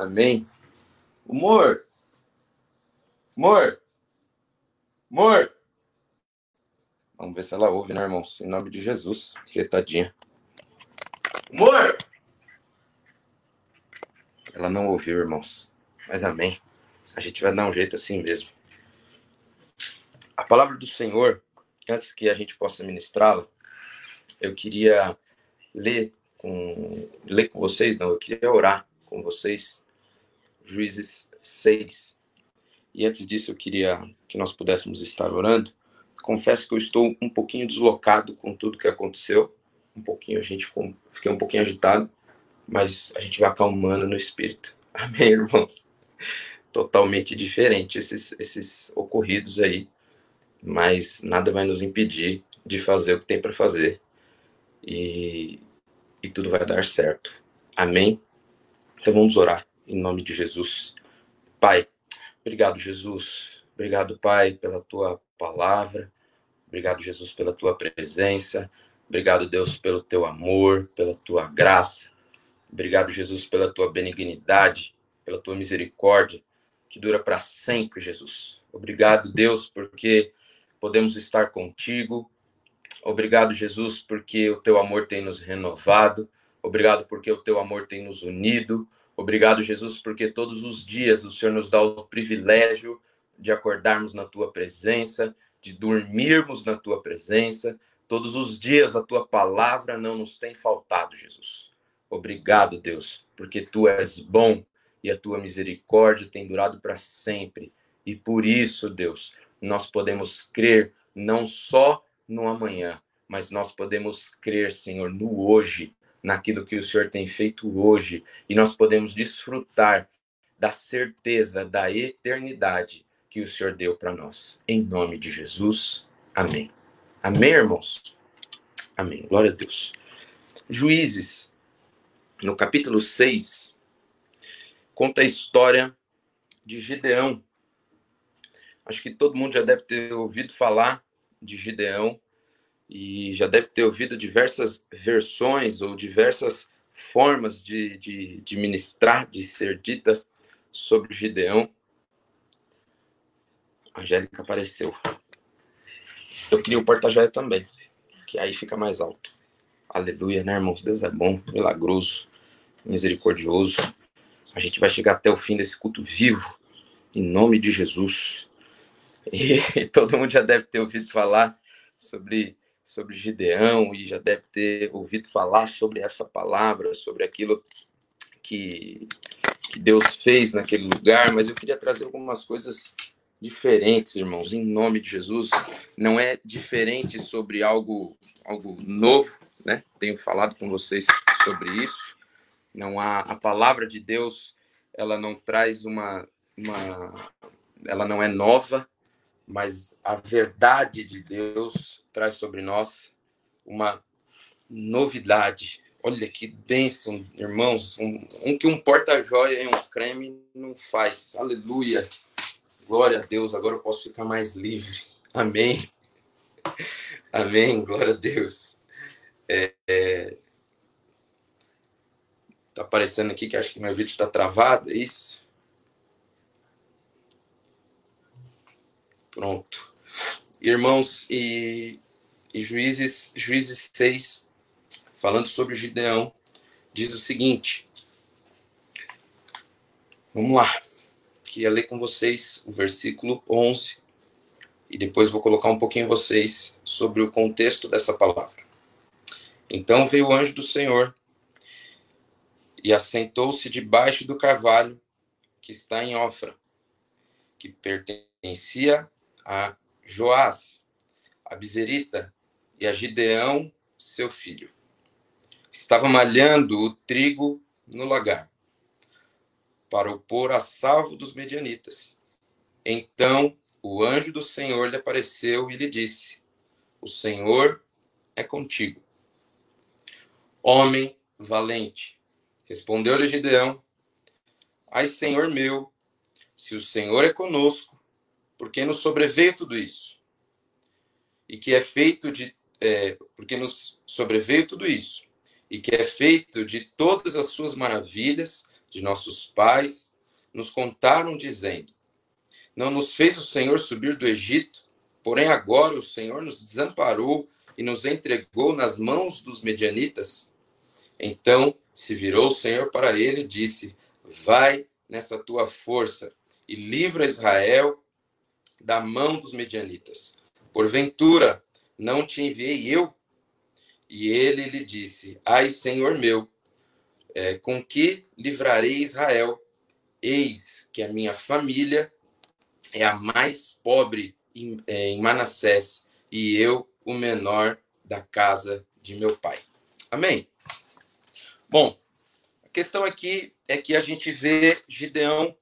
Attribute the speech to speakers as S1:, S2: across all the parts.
S1: Amém. Amor. Amor. Amor. Vamos ver se ela ouve, né, irmãos? Em nome de Jesus. Que tadinha. Amor. Ela não ouviu, irmãos. Mas amém. A gente vai dar um jeito assim mesmo. A palavra do Senhor, antes que a gente possa ministrá-la, eu queria ler com, ler com vocês, não, eu queria orar com vocês, Juízes 6. E antes disso, eu queria que nós pudéssemos estar orando. Confesso que eu estou um pouquinho deslocado com tudo que aconteceu. Um pouquinho, a gente ficou, fiquei um pouquinho agitado, mas a gente vai acalmando no espírito. Amém, irmãos? Totalmente diferente esses, esses ocorridos aí, mas nada vai nos impedir de fazer o que tem para fazer. E e tudo vai dar certo. Amém? Então vamos orar em nome de Jesus. Pai, obrigado, Jesus. Obrigado, Pai, pela tua palavra. Obrigado, Jesus, pela tua presença. Obrigado, Deus, pelo teu amor, pela tua graça. Obrigado, Jesus, pela tua benignidade, pela tua misericórdia, que dura para sempre, Jesus. Obrigado, Deus, porque podemos estar contigo, Obrigado, Jesus, porque o teu amor tem nos renovado. Obrigado porque o teu amor tem nos unido. Obrigado, Jesus, porque todos os dias o Senhor nos dá o privilégio de acordarmos na tua presença, de dormirmos na tua presença. Todos os dias a tua palavra não nos tem faltado, Jesus. Obrigado, Deus, porque tu és bom e a tua misericórdia tem durado para sempre. E por isso, Deus, nós podemos crer não só no amanhã, mas nós podemos crer, Senhor, no hoje, naquilo que o Senhor tem feito hoje, e nós podemos desfrutar da certeza da eternidade que o Senhor deu para nós. Em nome de Jesus. Amém. Amém, irmãos? Amém. Glória a Deus. Juízes, no capítulo 6, conta a história de Gideão. Acho que todo mundo já deve ter ouvido falar de Gideão e já deve ter ouvido diversas versões ou diversas formas de, de, de ministrar, de ser dita sobre Gideão. A Angélica apareceu. Eu queria o porta-joia também, que aí fica mais alto. Aleluia, né, irmãos? Deus é bom, milagroso, misericordioso. A gente vai chegar até o fim desse culto vivo, em nome de Jesus. E todo mundo já deve ter ouvido falar sobre, sobre Gideão e já deve ter ouvido falar sobre essa palavra, sobre aquilo que, que Deus fez naquele lugar, mas eu queria trazer algumas coisas diferentes, irmãos, em nome de Jesus. Não é diferente sobre algo, algo novo, né? Tenho falado com vocês sobre isso. Não há a palavra de Deus, ela não traz uma, uma ela não é nova, mas a verdade de Deus traz sobre nós uma novidade. Olha que bênção, irmãos. Um, um que um porta-joia e um creme não faz. Aleluia. Glória a Deus. Agora eu posso ficar mais livre. Amém. Amém. Glória a Deus. É, é... Tá aparecendo aqui que acho que meu vídeo está travado, é isso? Pronto. Irmãos, e, e Juízes, Juízes 6, falando sobre Gideão, diz o seguinte. Vamos lá. Queria ler com vocês o versículo 11 e depois vou colocar um pouquinho vocês sobre o contexto dessa palavra. Então veio o anjo do Senhor e assentou-se debaixo do carvalho que está em Ofra, que pertencia a Joás, a Bizerita e a Gideão, seu filho. Estava malhando o trigo no lagar, para o pôr a salvo dos medianitas. Então o anjo do Senhor lhe apareceu e lhe disse: O Senhor é contigo. Homem valente, respondeu-lhe Gideão: Ai, Senhor meu, se o Senhor é conosco, porque nos sobreveio tudo isso. E que é feito de. É, porque nos sobreveio tudo isso. E que é feito de todas as suas maravilhas de nossos pais, nos contaram dizendo: Não nos fez o Senhor subir do Egito, porém agora o Senhor nos desamparou e nos entregou nas mãos dos medianitas. Então se virou o Senhor para ele e disse: Vai nessa tua força e livra Israel da mão dos medianitas. Porventura, não te enviei eu? E ele lhe disse: Ai, Senhor meu, é, com que livrarei Israel? Eis que a minha família é a mais pobre em, é, em Manassés, e eu o menor da casa de meu pai. Amém? Bom, a questão aqui é que a gente vê Gideão,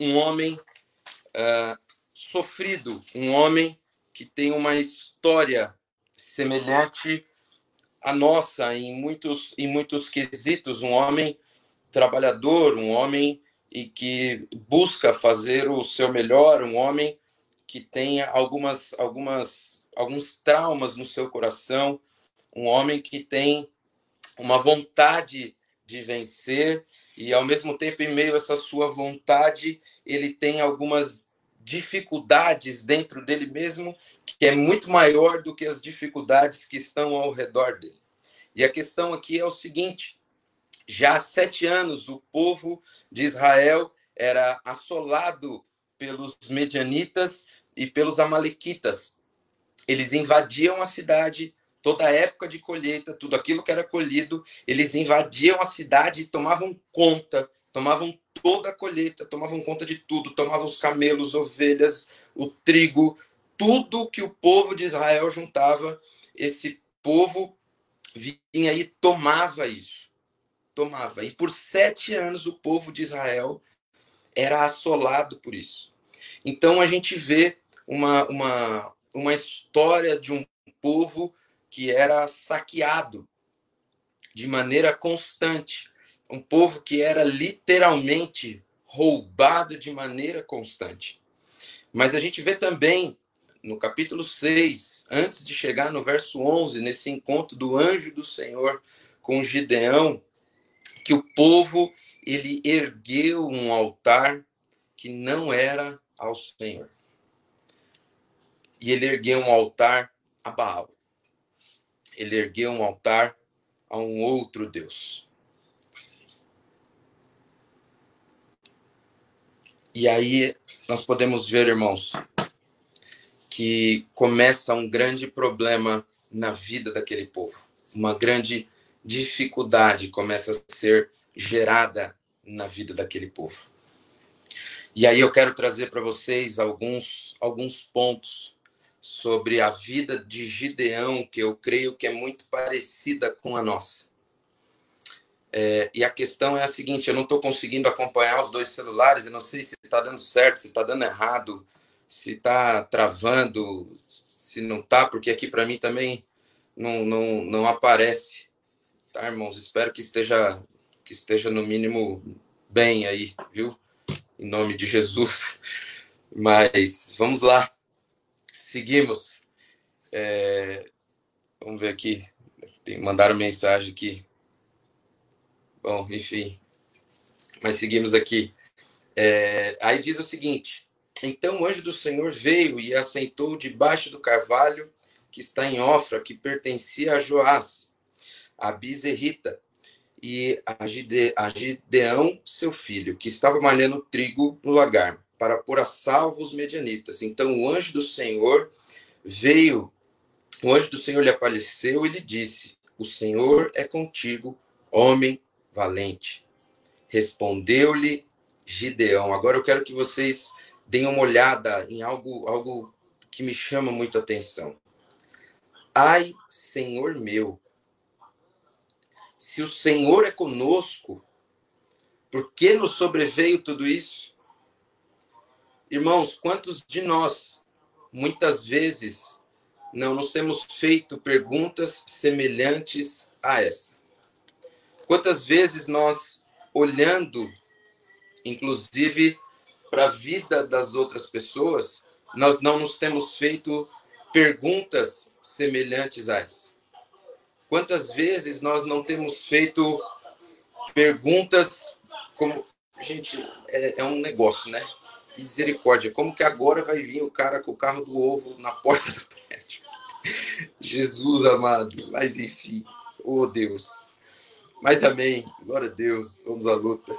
S1: um homem uh, sofrido, um homem que tem uma história semelhante à nossa em muitos, em muitos quesitos, um homem trabalhador, um homem e que busca fazer o seu melhor, um homem que tem algumas, algumas, alguns traumas no seu coração, um homem que tem uma vontade de vencer e ao mesmo tempo em meio a essa sua vontade ele tem algumas dificuldades dentro dele mesmo, que é muito maior do que as dificuldades que estão ao redor dele. E a questão aqui é o seguinte: já há sete anos o povo de Israel era assolado pelos medianitas e pelos amalequitas. Eles invadiam a cidade, toda a época de colheita, tudo aquilo que era colhido, eles invadiam a cidade e tomavam conta tomavam toda a colheita, tomavam conta de tudo, tomavam os camelos, ovelhas, o trigo, tudo que o povo de Israel juntava, esse povo vinha e tomava isso. Tomava. E por sete anos o povo de Israel era assolado por isso. Então a gente vê uma, uma, uma história de um povo que era saqueado de maneira constante um povo que era literalmente roubado de maneira constante. Mas a gente vê também no capítulo 6, antes de chegar no verso 11, nesse encontro do anjo do Senhor com Gideão, que o povo ele ergueu um altar que não era ao Senhor. E ele ergueu um altar a Baal. Ele ergueu um altar a um outro Deus. E aí nós podemos ver, irmãos, que começa um grande problema na vida daquele povo. Uma grande dificuldade começa a ser gerada na vida daquele povo. E aí eu quero trazer para vocês alguns, alguns pontos sobre a vida de Gideão, que eu creio que é muito parecida com a nossa. É, e a questão é a seguinte: eu não estou conseguindo acompanhar os dois celulares, eu não sei se está dando certo, se está dando errado, se está travando, se não está, porque aqui para mim também não, não, não aparece. Tá, irmãos? Espero que esteja, que esteja no mínimo bem aí, viu? Em nome de Jesus. Mas vamos lá, seguimos. É, vamos ver aqui. Tem, mandaram mensagem aqui. Bom, enfim. Mas seguimos aqui. É, aí diz o seguinte: Então o anjo do Senhor veio e assentou debaixo do carvalho que está em Ofra, que pertencia a Joás, a Bizerrita, e a, Gide, a Gideão, seu filho, que estava malhando trigo no lagar, para pôr a salvo os medianitas. Então o anjo do Senhor veio, o anjo do Senhor lhe apareceu e lhe disse: O Senhor é contigo, homem valente. Respondeu-lhe Gideão. Agora eu quero que vocês deem uma olhada em algo, algo que me chama muito a atenção. Ai, Senhor meu, se o Senhor é conosco, por que nos sobreveio tudo isso? Irmãos, quantos de nós, muitas vezes, não nos temos feito perguntas semelhantes a essa? Quantas vezes nós, olhando, inclusive, para a vida das outras pessoas, nós não nos temos feito perguntas semelhantes a essa? Quantas vezes nós não temos feito perguntas como, gente, é, é um negócio, né? Misericórdia, como que agora vai vir o cara com o carro do ovo na porta do prédio? Jesus amado, mas enfim, oh Deus. Mas amém, glória a Deus, vamos à luta.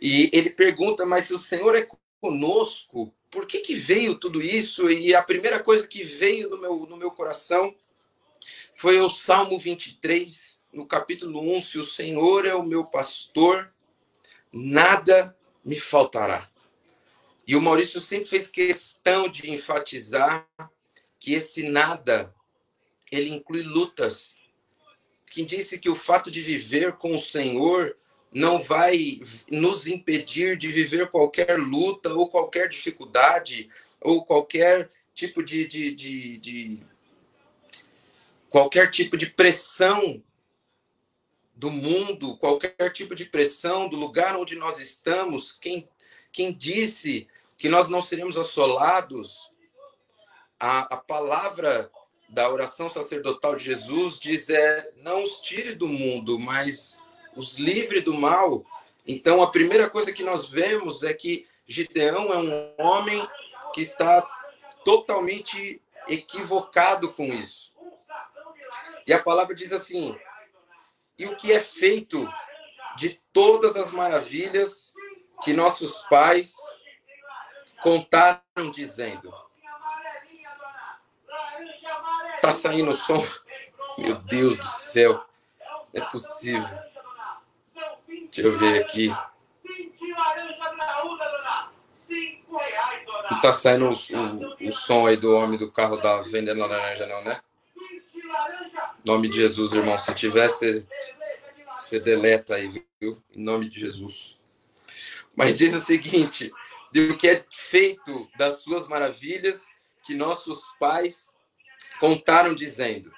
S1: E ele pergunta, mas se o Senhor é conosco, por que, que veio tudo isso? E a primeira coisa que veio no meu, no meu coração foi o Salmo 23, no capítulo 1, se o Senhor é o meu pastor, nada me faltará. E o Maurício sempre fez questão de enfatizar que esse nada ele inclui lutas. Quem disse que o fato de viver com o Senhor não vai nos impedir de viver qualquer luta ou qualquer dificuldade ou qualquer tipo de, de, de, de qualquer tipo de pressão do mundo, qualquer tipo de pressão do lugar onde nós estamos, quem, quem disse que nós não seremos assolados? A, a palavra da oração sacerdotal de Jesus diz é não os tire do mundo, mas os livre do mal. Então a primeira coisa que nós vemos é que Gideão é um homem que está totalmente equivocado com isso. E a palavra diz assim: e o que é feito de todas as maravilhas que nossos pais contaram dizendo. Tá saindo o som? Meu Deus do céu. Não é possível. Deixa eu ver aqui. Não tá saindo o, o, o som aí do homem do carro da vendendo laranja, não, né? nome de Jesus, irmão. Se tivesse, você deleta aí, viu? Em nome de Jesus. Mas diz o seguinte: do que é feito das suas maravilhas que nossos pais contaram dizendo.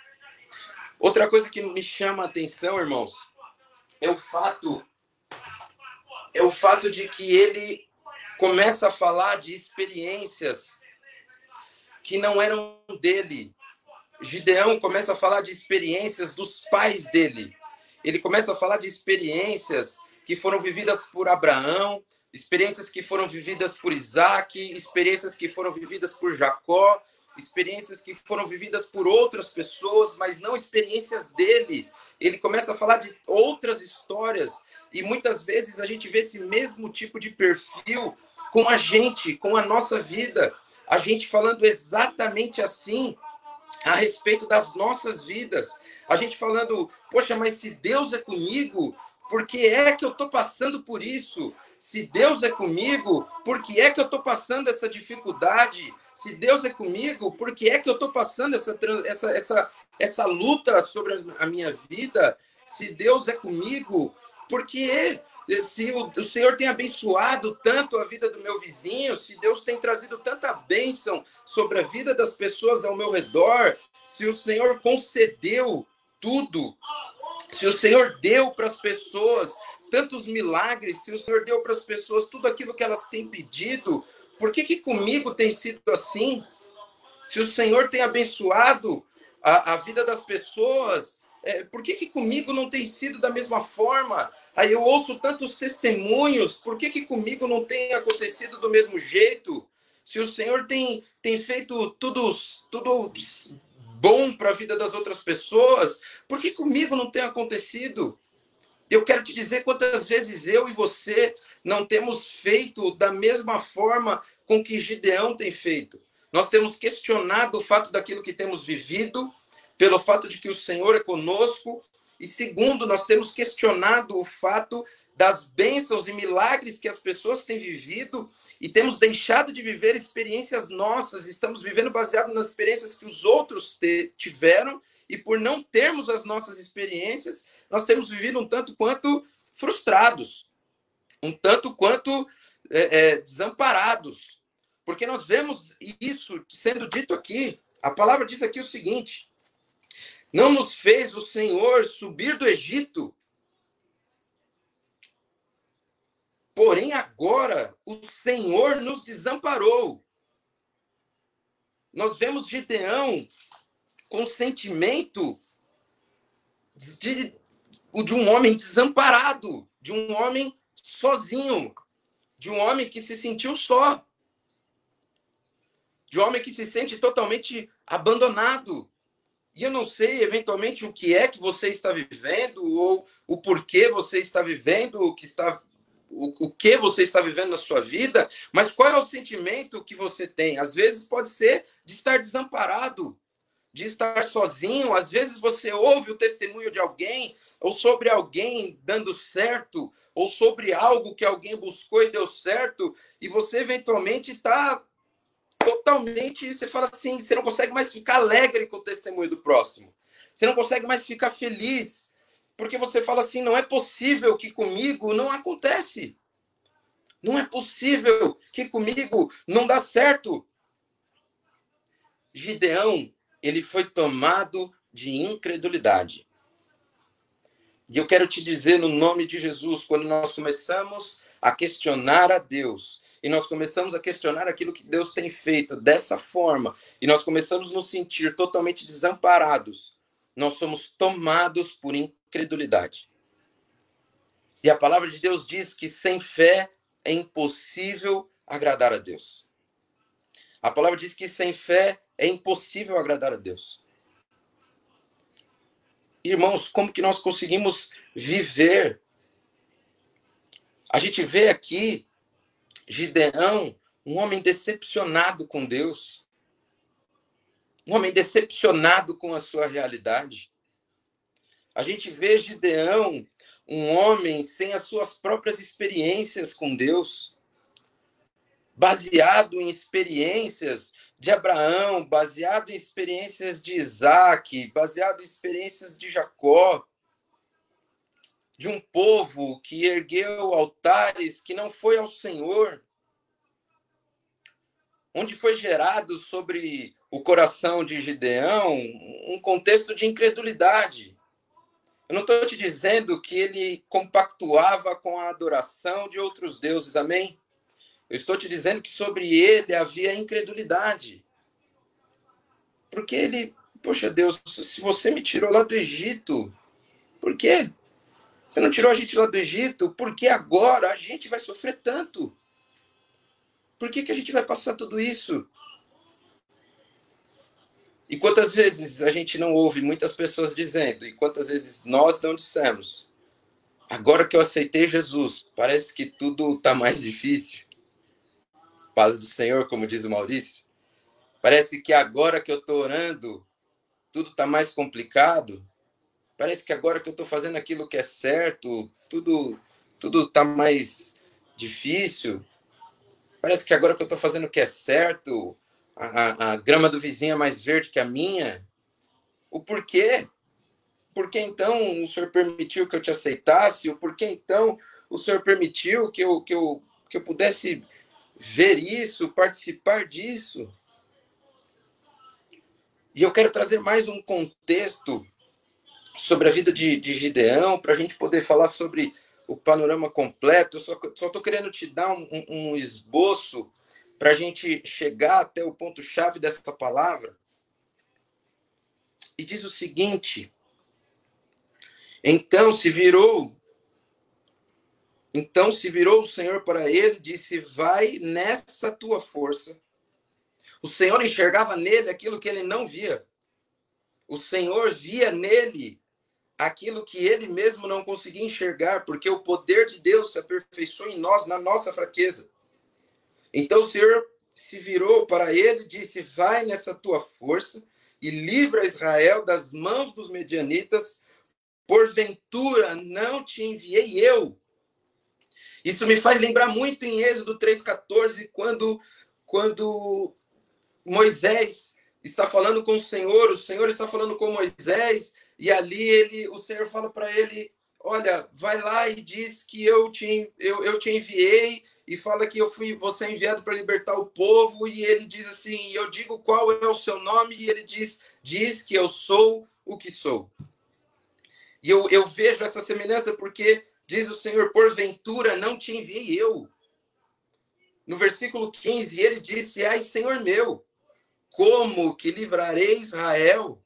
S1: Outra coisa que me chama a atenção, irmãos, é o fato é o fato de que ele começa a falar de experiências que não eram dele, Gideão começa a falar de experiências dos pais dele. Ele começa a falar de experiências que foram vividas por Abraão, experiências que foram vividas por Isaac, experiências que foram vividas por Jacó, experiências que foram vividas por outras pessoas, mas não experiências dele. Ele começa a falar de outras histórias e muitas vezes a gente vê esse mesmo tipo de perfil com a gente, com a nossa vida. A gente falando exatamente assim a respeito das nossas vidas. A gente falando, poxa, mas se Deus é comigo, por que é que eu estou passando por isso? Se Deus é comigo, por que é que eu estou passando essa dificuldade? Se Deus é comigo, por que é que eu estou passando essa, essa, essa, essa luta sobre a minha vida? Se Deus é comigo, por que se o, o, Senhor tem abençoado tanto a vida do meu vizinho, se Deus tem trazido tanta bênção sobre a vida das pessoas ao meu redor, se o Senhor concedeu tudo, se o Senhor deu para as pessoas tantos milagres, se o Senhor deu para as pessoas tudo aquilo que elas têm pedido, por que, que comigo tem sido assim? Se o Senhor tem abençoado a, a vida das pessoas, é, por que, que comigo não tem sido da mesma forma? Aí eu ouço tantos testemunhos, por que, que comigo não tem acontecido do mesmo jeito? Se o Senhor tem, tem feito tudo, tudo bom para a vida das outras pessoas, por que comigo não tem acontecido? Eu quero te dizer quantas vezes eu e você não temos feito da mesma forma com que Gideão tem feito. Nós temos questionado o fato daquilo que temos vivido, pelo fato de que o Senhor é conosco, e segundo, nós temos questionado o fato das bênçãos e milagres que as pessoas têm vivido e temos deixado de viver experiências nossas, estamos vivendo baseado nas experiências que os outros tiveram e por não termos as nossas experiências, nós temos vivido um tanto quanto frustrados, um tanto quanto é, é, desamparados, porque nós vemos isso sendo dito aqui. A palavra diz aqui o seguinte: não nos fez o Senhor subir do Egito. Porém, agora o Senhor nos desamparou. Nós vemos Gideão com sentimento de, de um homem desamparado, de um homem sozinho, de um homem que se sentiu só, de um homem que se sente totalmente abandonado. E eu não sei, eventualmente, o que é que você está vivendo, ou o porquê você está vivendo, o que está o, o que você está vivendo na sua vida, mas qual é o sentimento que você tem? Às vezes pode ser de estar desamparado, de estar sozinho. Às vezes você ouve o testemunho de alguém, ou sobre alguém dando certo, ou sobre algo que alguém buscou e deu certo, e você eventualmente está totalmente. Você fala assim: você não consegue mais ficar alegre com o testemunho do próximo, você não consegue mais ficar feliz porque você fala assim: não é possível que comigo não acontece. Não é possível que comigo não dá certo. Gideão, ele foi tomado de incredulidade. E eu quero te dizer, no nome de Jesus, quando nós começamos a questionar a Deus, e nós começamos a questionar aquilo que Deus tem feito dessa forma, e nós começamos a nos sentir totalmente desamparados, nós somos tomados por incredulidade. E a palavra de Deus diz que sem fé é impossível agradar a Deus. A palavra diz que sem fé é impossível agradar a Deus. Irmãos, como que nós conseguimos viver? A gente vê aqui Gideão, um homem decepcionado com Deus, um homem decepcionado com a sua realidade. A gente vê Gideão, um homem sem as suas próprias experiências com Deus, baseado em experiências de Abraão, baseado em experiências de Isaac, baseado em experiências de Jacó, de um povo que ergueu altares que não foi ao Senhor, onde foi gerado sobre o coração de Gideão um contexto de incredulidade. Eu não estou te dizendo que ele compactuava com a adoração de outros deuses, amém? Eu estou te dizendo que sobre ele havia incredulidade. Porque ele, poxa Deus, se você me tirou lá do Egito, por quê? Você não tirou a gente lá do Egito, por que agora a gente vai sofrer tanto? Por que, que a gente vai passar tudo isso? E quantas vezes a gente não ouve muitas pessoas dizendo, e quantas vezes nós não dissemos, agora que eu aceitei Jesus, parece que tudo está mais difícil. Paz do Senhor, como diz o Maurício. Parece que agora que eu estou orando, tudo está mais complicado. Parece que agora que eu estou fazendo aquilo que é certo, tudo tudo está mais difícil. Parece que agora que eu estou fazendo o que é certo, a, a, grama do vizinho é mais verde que a minha? O porquê? Por que então o senhor permitiu que eu te aceitasse? O porquê então o senhor permitiu que eu, que eu, que eu pudesse ver isso, participar disso? E eu quero trazer mais um contexto sobre a vida de, de Gideão, para a gente poder falar sobre o panorama completo. Eu só estou querendo te dar um, um esboço para a gente chegar até o ponto-chave dessa palavra. E diz o seguinte: então se virou. Então se virou o Senhor para ele e disse: Vai nessa tua força. O Senhor enxergava nele aquilo que ele não via. O Senhor via nele aquilo que ele mesmo não conseguia enxergar, porque o poder de Deus se aperfeiçoa em nós, na nossa fraqueza. Então o Senhor se virou para ele e disse: Vai nessa tua força e livra Israel das mãos dos medianitas, porventura não te enviei eu. Isso me faz lembrar muito em Êxodo 3,14, quando, quando Moisés está falando com o Senhor, o Senhor está falando com Moisés, e ali ele, o Senhor fala para ele: Olha, vai lá e diz que eu te, eu, eu te enviei e fala que eu fui você é enviado para libertar o povo e ele diz assim, eu digo qual é o seu nome e ele diz diz que eu sou o que sou. E eu, eu vejo essa semelhança porque diz o Senhor, porventura não te enviei eu. No versículo 15, ele disse: Ai, Senhor meu, como que livrarei Israel?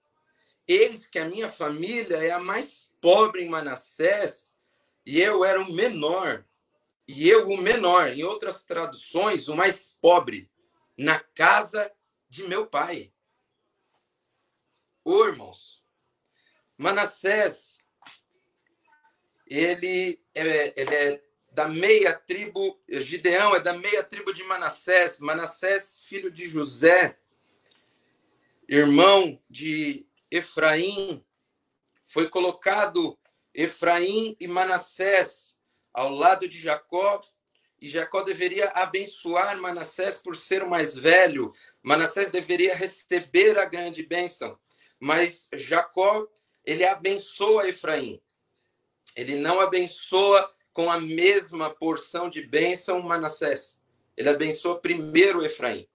S1: Eis que a minha família é a mais pobre em Manassés e eu era o menor e eu o menor. Em outras traduções, o mais pobre, na casa de meu pai. Ô, irmãos, Manassés, ele é, ele é da meia tribo, Gideão é da meia tribo de Manassés, Manassés, filho de José, irmão de Efraim, foi colocado Efraim e Manassés ao lado de Jacó, e Jacó deveria abençoar Manassés por ser o mais velho. Manassés deveria receber a grande bênção, mas Jacó, ele abençoa Efraim. Ele não abençoa com a mesma porção de bênção Manassés. Ele abençoa primeiro Efraim.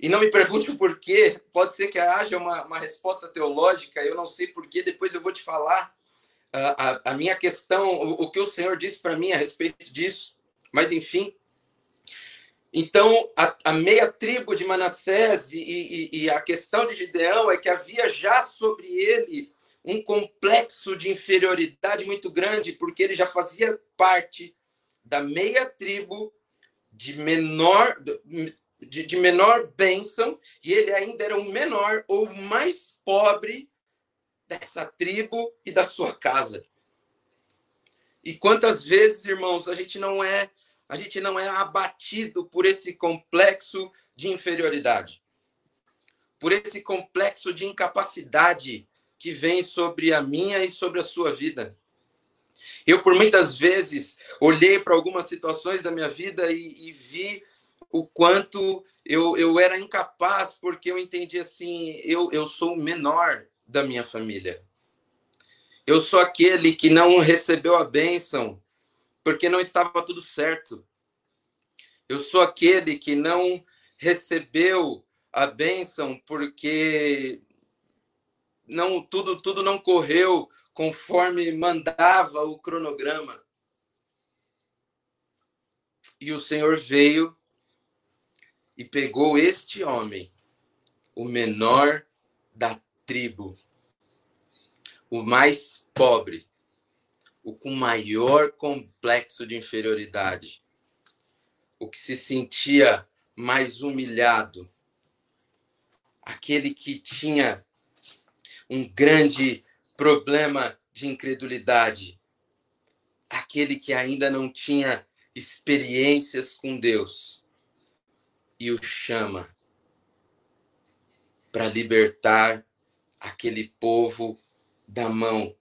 S1: E não me pergunte o porquê, pode ser que haja uma, uma resposta teológica, eu não sei porquê, depois eu vou te falar a, a, a minha questão, o, o, que o Senhor disse para mim a respeito disso. Mas, enfim. Então, a, a meia tribo de Manassés e, e, e a questão de Gideão é que havia já sobre ele um complexo de inferioridade muito grande, porque ele já fazia parte da meia tribo de menor de, de menor bênção, e ele ainda era o menor ou mais pobre dessa tribo e da sua casa. E quantas vezes, irmãos, a gente não é a gente não é abatido por esse complexo de inferioridade, por esse complexo de incapacidade que vem sobre a minha e sobre a sua vida. Eu, por muitas vezes, olhei para algumas situações da minha vida e, e vi o quanto eu, eu era incapaz, porque eu entendi assim: eu, eu sou o menor da minha família. Eu sou aquele que não recebeu a bênção porque não estava tudo certo. Eu sou aquele que não recebeu a bênção porque não tudo tudo não correu conforme mandava o cronograma. E o Senhor veio e pegou este homem, o menor da tribo, o mais pobre, o com maior complexo de inferioridade, o que se sentia mais humilhado, aquele que tinha um grande problema de incredulidade, aquele que ainda não tinha experiências com Deus e o chama para libertar aquele povo da mão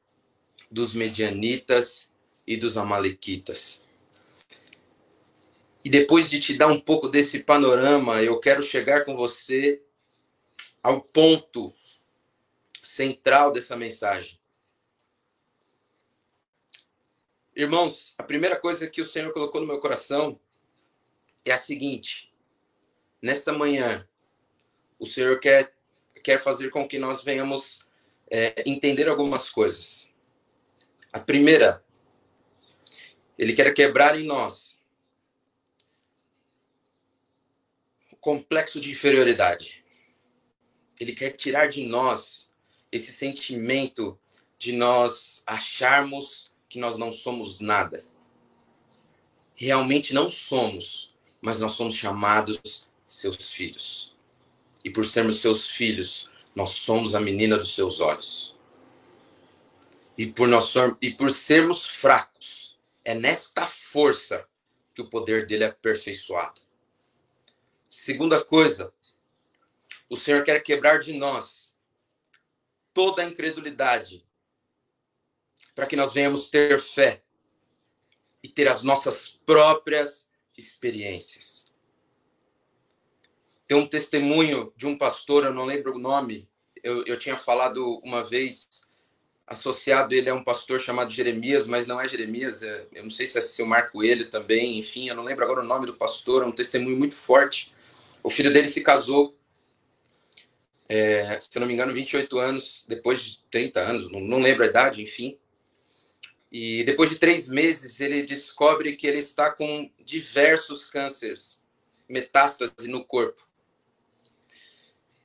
S1: dos medianitas e dos amalequitas. E depois de te dar um pouco desse panorama, eu quero chegar com você ao ponto central dessa mensagem. Irmãos, a primeira coisa que o Senhor colocou no meu coração é a seguinte: nesta manhã, o Senhor quer, quer fazer com que nós venhamos é, entender algumas coisas. A primeira, Ele quer quebrar em nós o complexo de inferioridade. Ele quer tirar de nós esse sentimento de nós acharmos que nós não somos nada. Realmente não somos, mas nós somos chamados seus filhos. E por sermos seus filhos, nós somos a menina dos seus olhos. E por, nós, e por sermos fracos, é nesta força que o poder dele é aperfeiçoado. Segunda coisa, o Senhor quer quebrar de nós toda a incredulidade, para que nós venhamos ter fé e ter as nossas próprias experiências. Tem um testemunho de um pastor, eu não lembro o nome, eu, eu tinha falado uma vez, associado ele a um pastor chamado Jeremias, mas não é Jeremias, é, eu não sei se é seu Marco ele também, enfim, eu não lembro agora o nome do pastor, é um testemunho muito forte. O filho dele se casou, é, se eu não me engano, 28 anos, depois de 30 anos, não, não lembro a idade, enfim. E depois de três meses, ele descobre que ele está com diversos cânceres, metástase no corpo.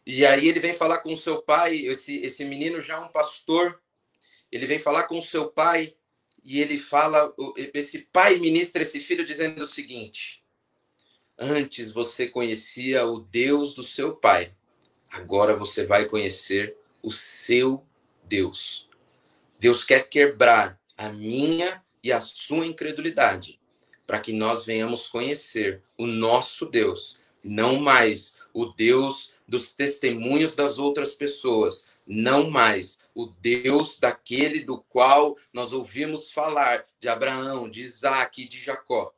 S1: E aí ele vem falar com o seu pai, esse, esse menino já é um pastor, ele vem falar com o seu pai e ele fala, esse pai ministra esse filho dizendo o seguinte: Antes você conhecia o Deus do seu pai, agora você vai conhecer o seu Deus. Deus quer quebrar a minha e a sua incredulidade, para que nós venhamos conhecer o nosso Deus, não mais o Deus dos testemunhos das outras pessoas, não mais o Deus daquele do qual nós ouvimos falar, de Abraão, de Isaac e de Jacó,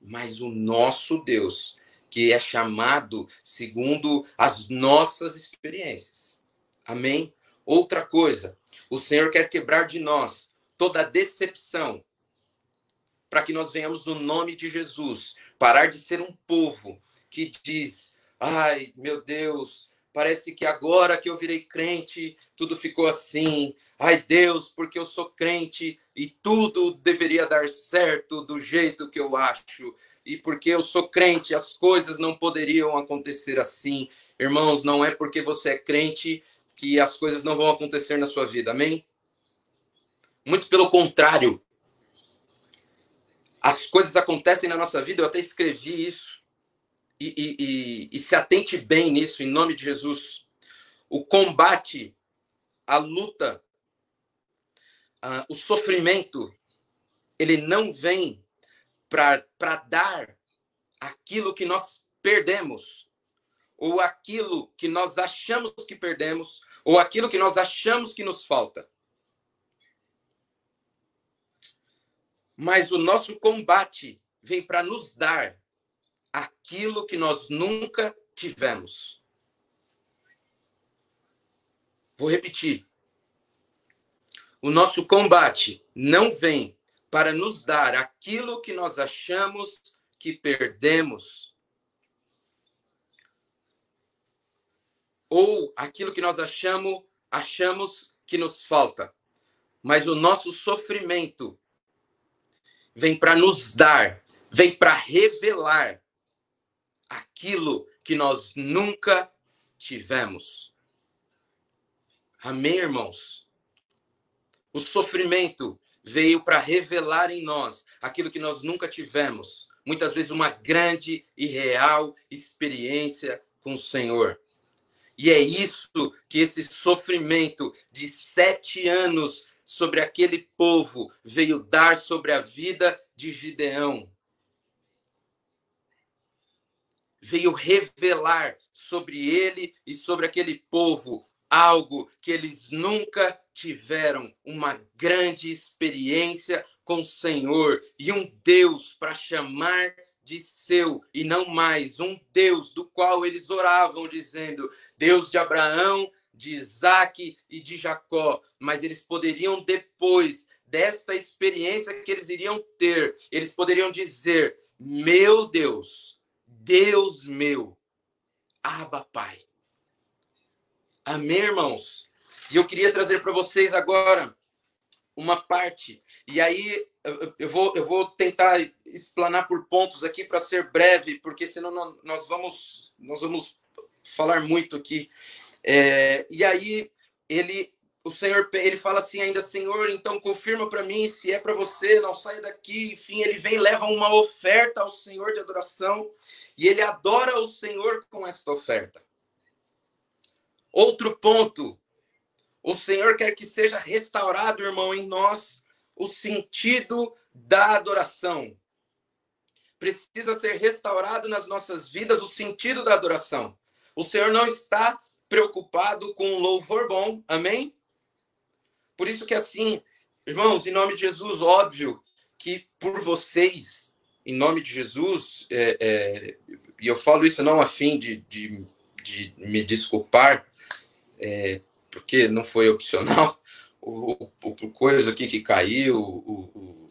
S1: mas o nosso Deus, que é chamado segundo as nossas experiências. Amém? Outra coisa, o Senhor quer quebrar de nós toda decepção, para que nós venhamos no nome de Jesus, parar de ser um povo que diz: ai, meu Deus, parece que agora que eu virei crente, tudo ficou assim. Ai, Deus, porque eu sou crente e tudo deveria dar certo do jeito que eu acho. E porque eu sou crente, as coisas não poderiam acontecer assim. Irmãos, não é porque você é crente que as coisas não vão acontecer na sua vida, amém? Muito pelo contrário. As coisas acontecem na nossa vida, eu até escrevi isso e, e, e, se atente bem nisso, em nome de Jesus. O combate, a luta, uh, o sofrimento, ele não vem para dar aquilo que nós perdemos, ou aquilo que nós achamos que perdemos, ou aquilo que nós achamos que nos falta. Mas o nosso combate vem para nos dar aquilo que nós nunca tivemos. Vou repetir. O nosso combate não vem para nos dar aquilo que nós achamos que perdemos. Ou aquilo que nós achamos, achamos que nos falta. Mas o nosso sofrimento vem para nos dar, vem para revelar aquilo que nós nunca tivemos. Amém, irmãos? O sofrimento veio para revelar em nós aquilo que nós nunca tivemos. Muitas vezes, uma grande e real experiência com o Senhor. E é isso que esse sofrimento de sete anos sobre aquele povo veio dar sobre a vida de Gideão veio revelar sobre ele e sobre aquele povo algo que eles nunca tiveram uma grande experiência com o Senhor e um Deus para chamar de seu e não mais um Deus do qual eles oravam dizendo Deus de Abraão, de Isaac e de Jacó, mas eles poderiam depois desta experiência que eles iriam ter, eles poderiam dizer: meu Deus, Deus meu, Abba Pai. Amém, irmãos? E eu queria trazer para vocês agora uma parte, e aí eu vou, eu vou tentar explanar por pontos aqui para ser breve, porque senão nós vamos, nós vamos falar muito aqui. É, e aí ele o Senhor, ele fala assim ainda, Senhor, então confirma para mim se é para você, não saia daqui. Enfim, ele vem leva uma oferta ao Senhor de adoração e ele adora o Senhor com esta oferta. Outro ponto, o Senhor quer que seja restaurado, irmão, em nós o sentido da adoração. Precisa ser restaurado nas nossas vidas o sentido da adoração. O Senhor não está preocupado com um louvor bom, amém? Por isso que assim, irmãos, em nome de Jesus, óbvio que por vocês, em nome de Jesus, é, é, e eu falo isso não a fim de, de, de me desculpar, é, porque não foi opcional, o, o, o, coisa aqui que caiu, o,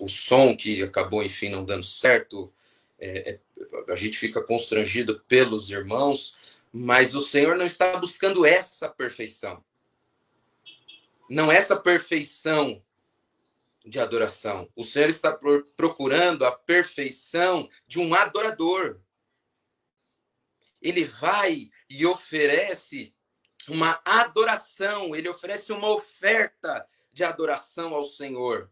S1: o, som que acabou, enfim, não dando certo, é, é, a gente fica constrangido pelos irmãos, mas o Senhor não está buscando essa perfeição não é essa perfeição de adoração. O Senhor está procurando a perfeição de um adorador. Ele vai e oferece uma adoração, ele oferece uma oferta de adoração ao Senhor.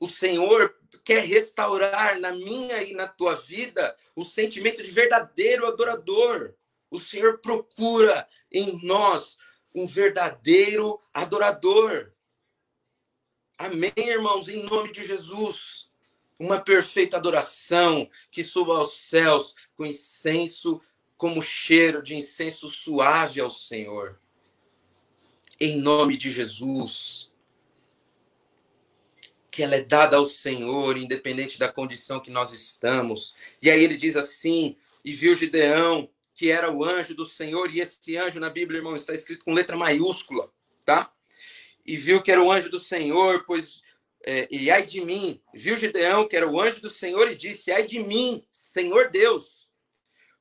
S1: O Senhor quer restaurar na minha e na tua vida o sentimento de verdadeiro adorador. O Senhor procura em nós um verdadeiro adorador. Amém, irmãos, em nome de Jesus. Uma perfeita adoração que suba aos céus com incenso, como cheiro de incenso suave ao Senhor. Em nome de Jesus que ela é dada ao Senhor, independente da condição que nós estamos. E aí ele diz assim: e viu Gideão, que era o anjo do Senhor, e esse anjo na Bíblia, irmão, está escrito com letra maiúscula, tá? E viu que era o anjo do Senhor, pois. É, e ai de mim, viu Gideão, que era o anjo do Senhor, e disse: ai de mim, Senhor Deus,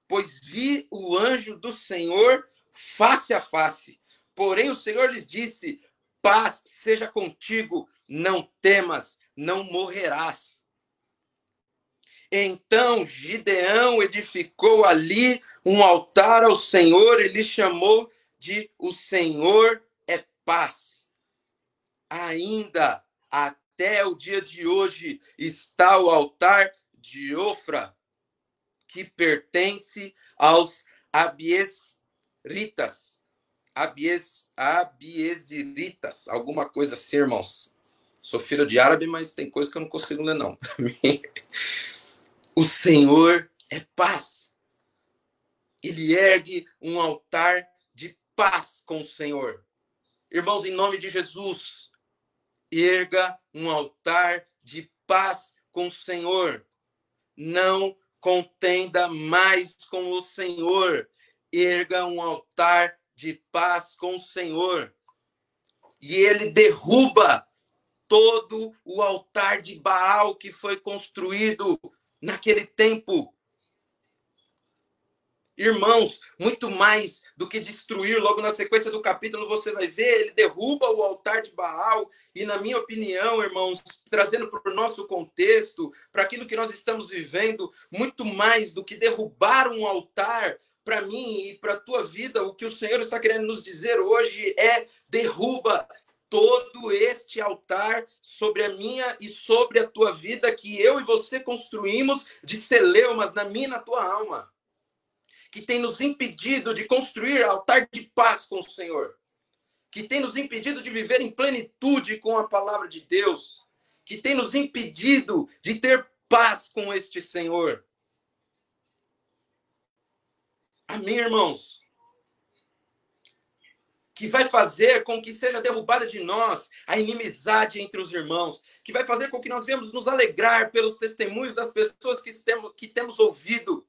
S1: pois vi o anjo do Senhor face a face. Porém, o Senhor lhe disse: paz seja contigo, não temas, não morrerás. Então Gideão edificou ali um altar ao Senhor, ele chamou de o Senhor é paz. Ainda até o dia de hoje está o altar de Ofra, que pertence aos Abiesritas. Abies, Abiesiritas, alguma coisa assim, irmãos. Sou filho de árabe, mas tem coisa que eu não consigo ler, não. o Senhor é paz. Ele ergue um altar de paz com o Senhor. Irmãos, em nome de Jesus, erga um altar de paz com o Senhor. Não contenda mais com o Senhor. Erga um altar de paz com o Senhor. E ele derruba todo o altar de Baal que foi construído naquele tempo. Irmãos, muito mais do que destruir, logo na sequência do capítulo você vai ver, ele derruba o altar de Baal, e na minha opinião, irmãos, trazendo para o nosso contexto, para aquilo que nós estamos vivendo, muito mais do que derrubar um altar, para mim e para a tua vida, o que o Senhor está querendo nos dizer hoje é derruba todo este altar sobre a minha e sobre a tua vida que eu e você construímos de celeumas na minha e na tua alma. Que tem nos impedido de construir altar de paz com o Senhor. Que tem nos impedido de viver em plenitude com a palavra de Deus. Que tem nos impedido de ter paz com este Senhor. Amém, irmãos? que vai fazer com que seja derrubada de nós a inimizade entre os irmãos, que vai fazer com que nós venhamos nos alegrar pelos testemunhos das pessoas que temos, que temos ouvido.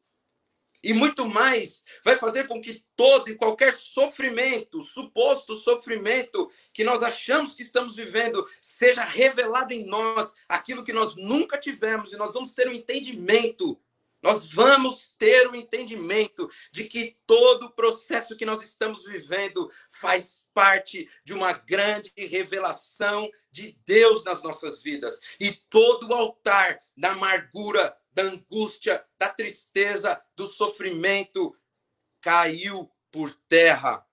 S1: E muito mais, vai fazer com que todo e qualquer sofrimento, suposto sofrimento que nós achamos que estamos vivendo, seja revelado em nós aquilo que nós nunca tivemos e nós vamos ter um entendimento nós vamos ter o entendimento de que todo o processo que nós estamos vivendo faz parte de uma grande revelação de Deus nas nossas vidas. E todo o altar da amargura, da angústia, da tristeza, do sofrimento caiu por terra.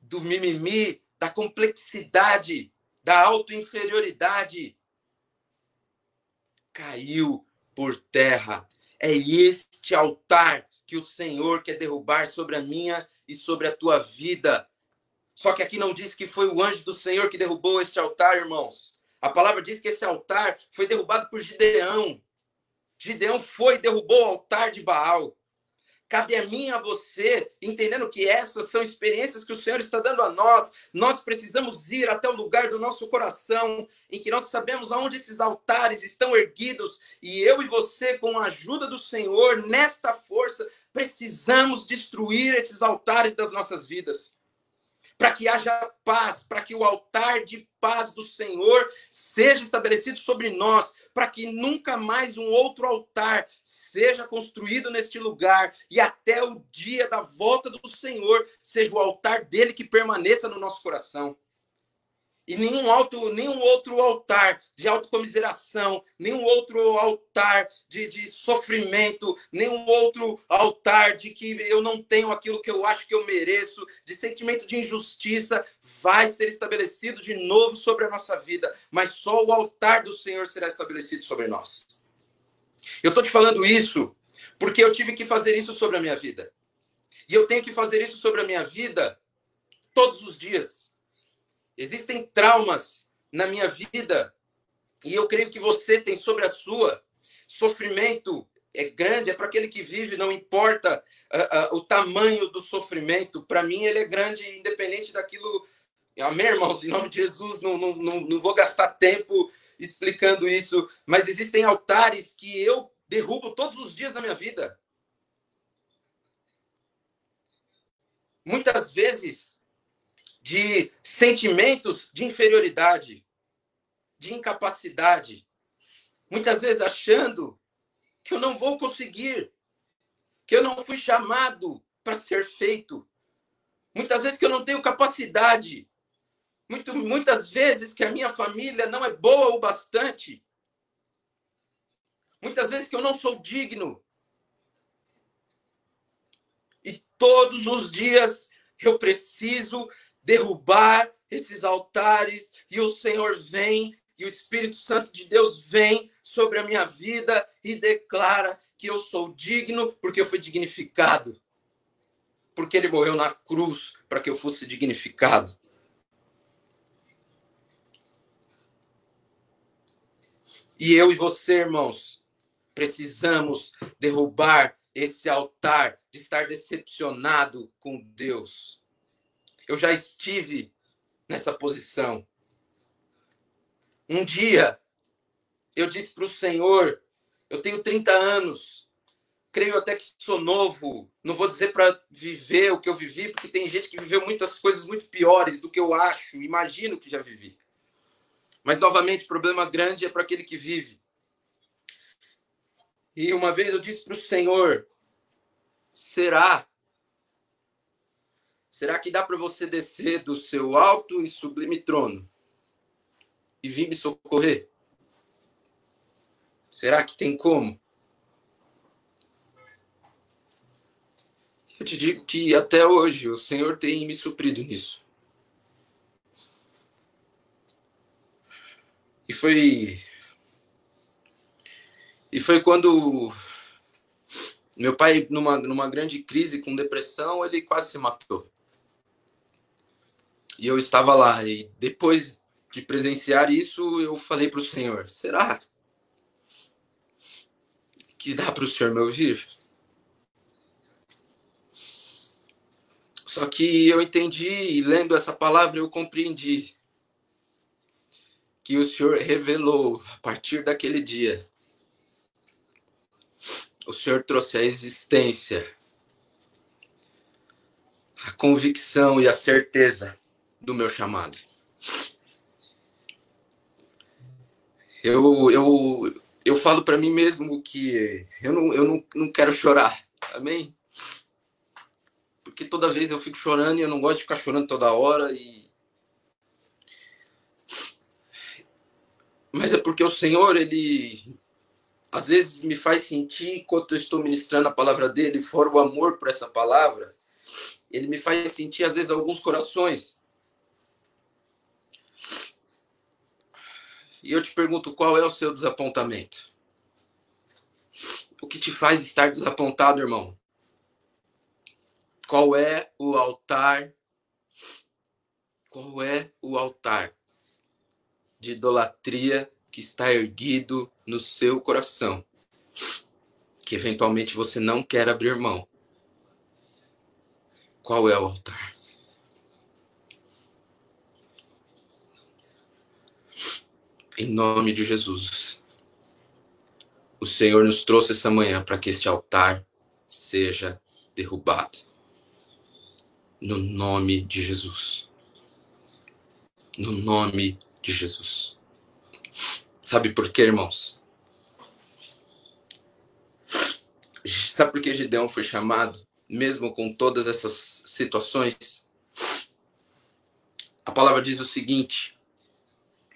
S1: Do mimimi, da complexidade, da autoinferioridade caiu por terra. É este altar que o Senhor quer derrubar sobre a minha e sobre a tua vida. Só que aqui não diz que foi o anjo do Senhor que derrubou este altar, irmãos. A palavra diz que esse altar foi derrubado por Gideão. Gideão foi e derrubou o altar de Baal. Cabe a mim e a você, entendendo que essas são experiências que o Senhor está dando a nós. Nós precisamos ir até o lugar do nosso coração, em que nós sabemos aonde esses altares estão erguidos. E eu e você, com a ajuda do Senhor, nesta força, precisamos destruir esses altares das nossas vidas. Para que haja paz, para que o altar de paz do Senhor seja estabelecido sobre nós, para que nunca mais um outro altar seja construído neste lugar e até o dia da volta do Senhor seja o altar dele que permaneça no nosso coração. E nenhum, alto, nenhum outro altar de autocomiseração, nenhum outro altar de, de sofrimento, nenhum outro altar de que eu não tenho aquilo que eu acho que eu mereço, de sentimento de injustiça, vai ser estabelecido de novo sobre a nossa vida, mas só o altar do Senhor será estabelecido sobre nós. Eu estou te falando isso porque eu tive que fazer isso sobre a minha vida. E eu tenho que fazer isso sobre a minha vida todos os dias Existem traumas na minha vida e eu creio que você tem sobre a sua. Sofrimento é grande, é para aquele que vive, não importa uh, uh, o tamanho do sofrimento. Para mim, ele é grande, independente daquilo. Amém, irmãos? Em nome de Jesus, não, não, não, não vou gastar tempo explicando isso, mas existem altares que eu derrubo todos os dias da minha vida. Muitas vezes de sentimentos de inferioridade, de incapacidade, muitas vezes achando que eu não vou conseguir, que eu não fui chamado para ser feito, muitas vezes que eu não tenho capacidade, muito, muitas vezes que a minha família não é boa o bastante, muitas vezes que eu não sou digno. E todos os dias eu preciso derrubar esses altares e o Senhor vem e o Espírito Santo de Deus vem sobre a minha vida e declara que eu sou digno porque eu fui dignificado. Porque ele morreu na cruz para que eu fosse dignificado. E eu e você, irmãos, precisamos derrubar esse altar de estar decepcionado com Deus. Eu já estive nessa posição. Um dia, eu disse para o Senhor: eu tenho 30 anos, creio até que sou novo. Não vou dizer para viver o que eu vivi, porque tem gente que viveu muitas coisas muito piores do que eu acho, imagino que já vivi. Mas, novamente, problema grande é para aquele que vive. E uma vez eu disse para o Senhor: será Será que dá para você descer do seu alto e sublime trono e vir me socorrer? Será que tem como? Eu te digo que até hoje o Senhor tem me suprido nisso. E foi. E foi quando meu pai, numa, numa grande crise com depressão, ele quase se matou. E eu estava lá. E depois de presenciar isso, eu falei para o Senhor: será que dá para o Senhor me ouvir? Só que eu entendi, e lendo essa palavra, eu compreendi que o Senhor revelou a partir daquele dia. O Senhor trouxe a existência, a convicção e a certeza do meu chamado. Eu, eu, eu falo para mim mesmo que eu, não, eu não, não quero chorar, amém? Porque toda vez eu fico chorando e eu não gosto de ficar chorando toda hora. E... Mas é porque o Senhor, ele às vezes me faz sentir, enquanto eu estou ministrando a palavra dele, fora o amor por essa palavra, ele me faz sentir, às vezes, alguns corações E eu te pergunto, qual é o seu desapontamento? O que te faz estar desapontado, irmão? Qual é o altar? Qual é o altar de idolatria que está erguido no seu coração? Que eventualmente você não quer abrir mão. Qual é o altar? Em nome de Jesus. O Senhor nos trouxe essa manhã para que este altar seja derrubado. No nome de Jesus. No nome de Jesus. Sabe por quê, irmãos? Sabe por que Gideão foi chamado, mesmo com todas essas situações? A palavra diz o seguinte: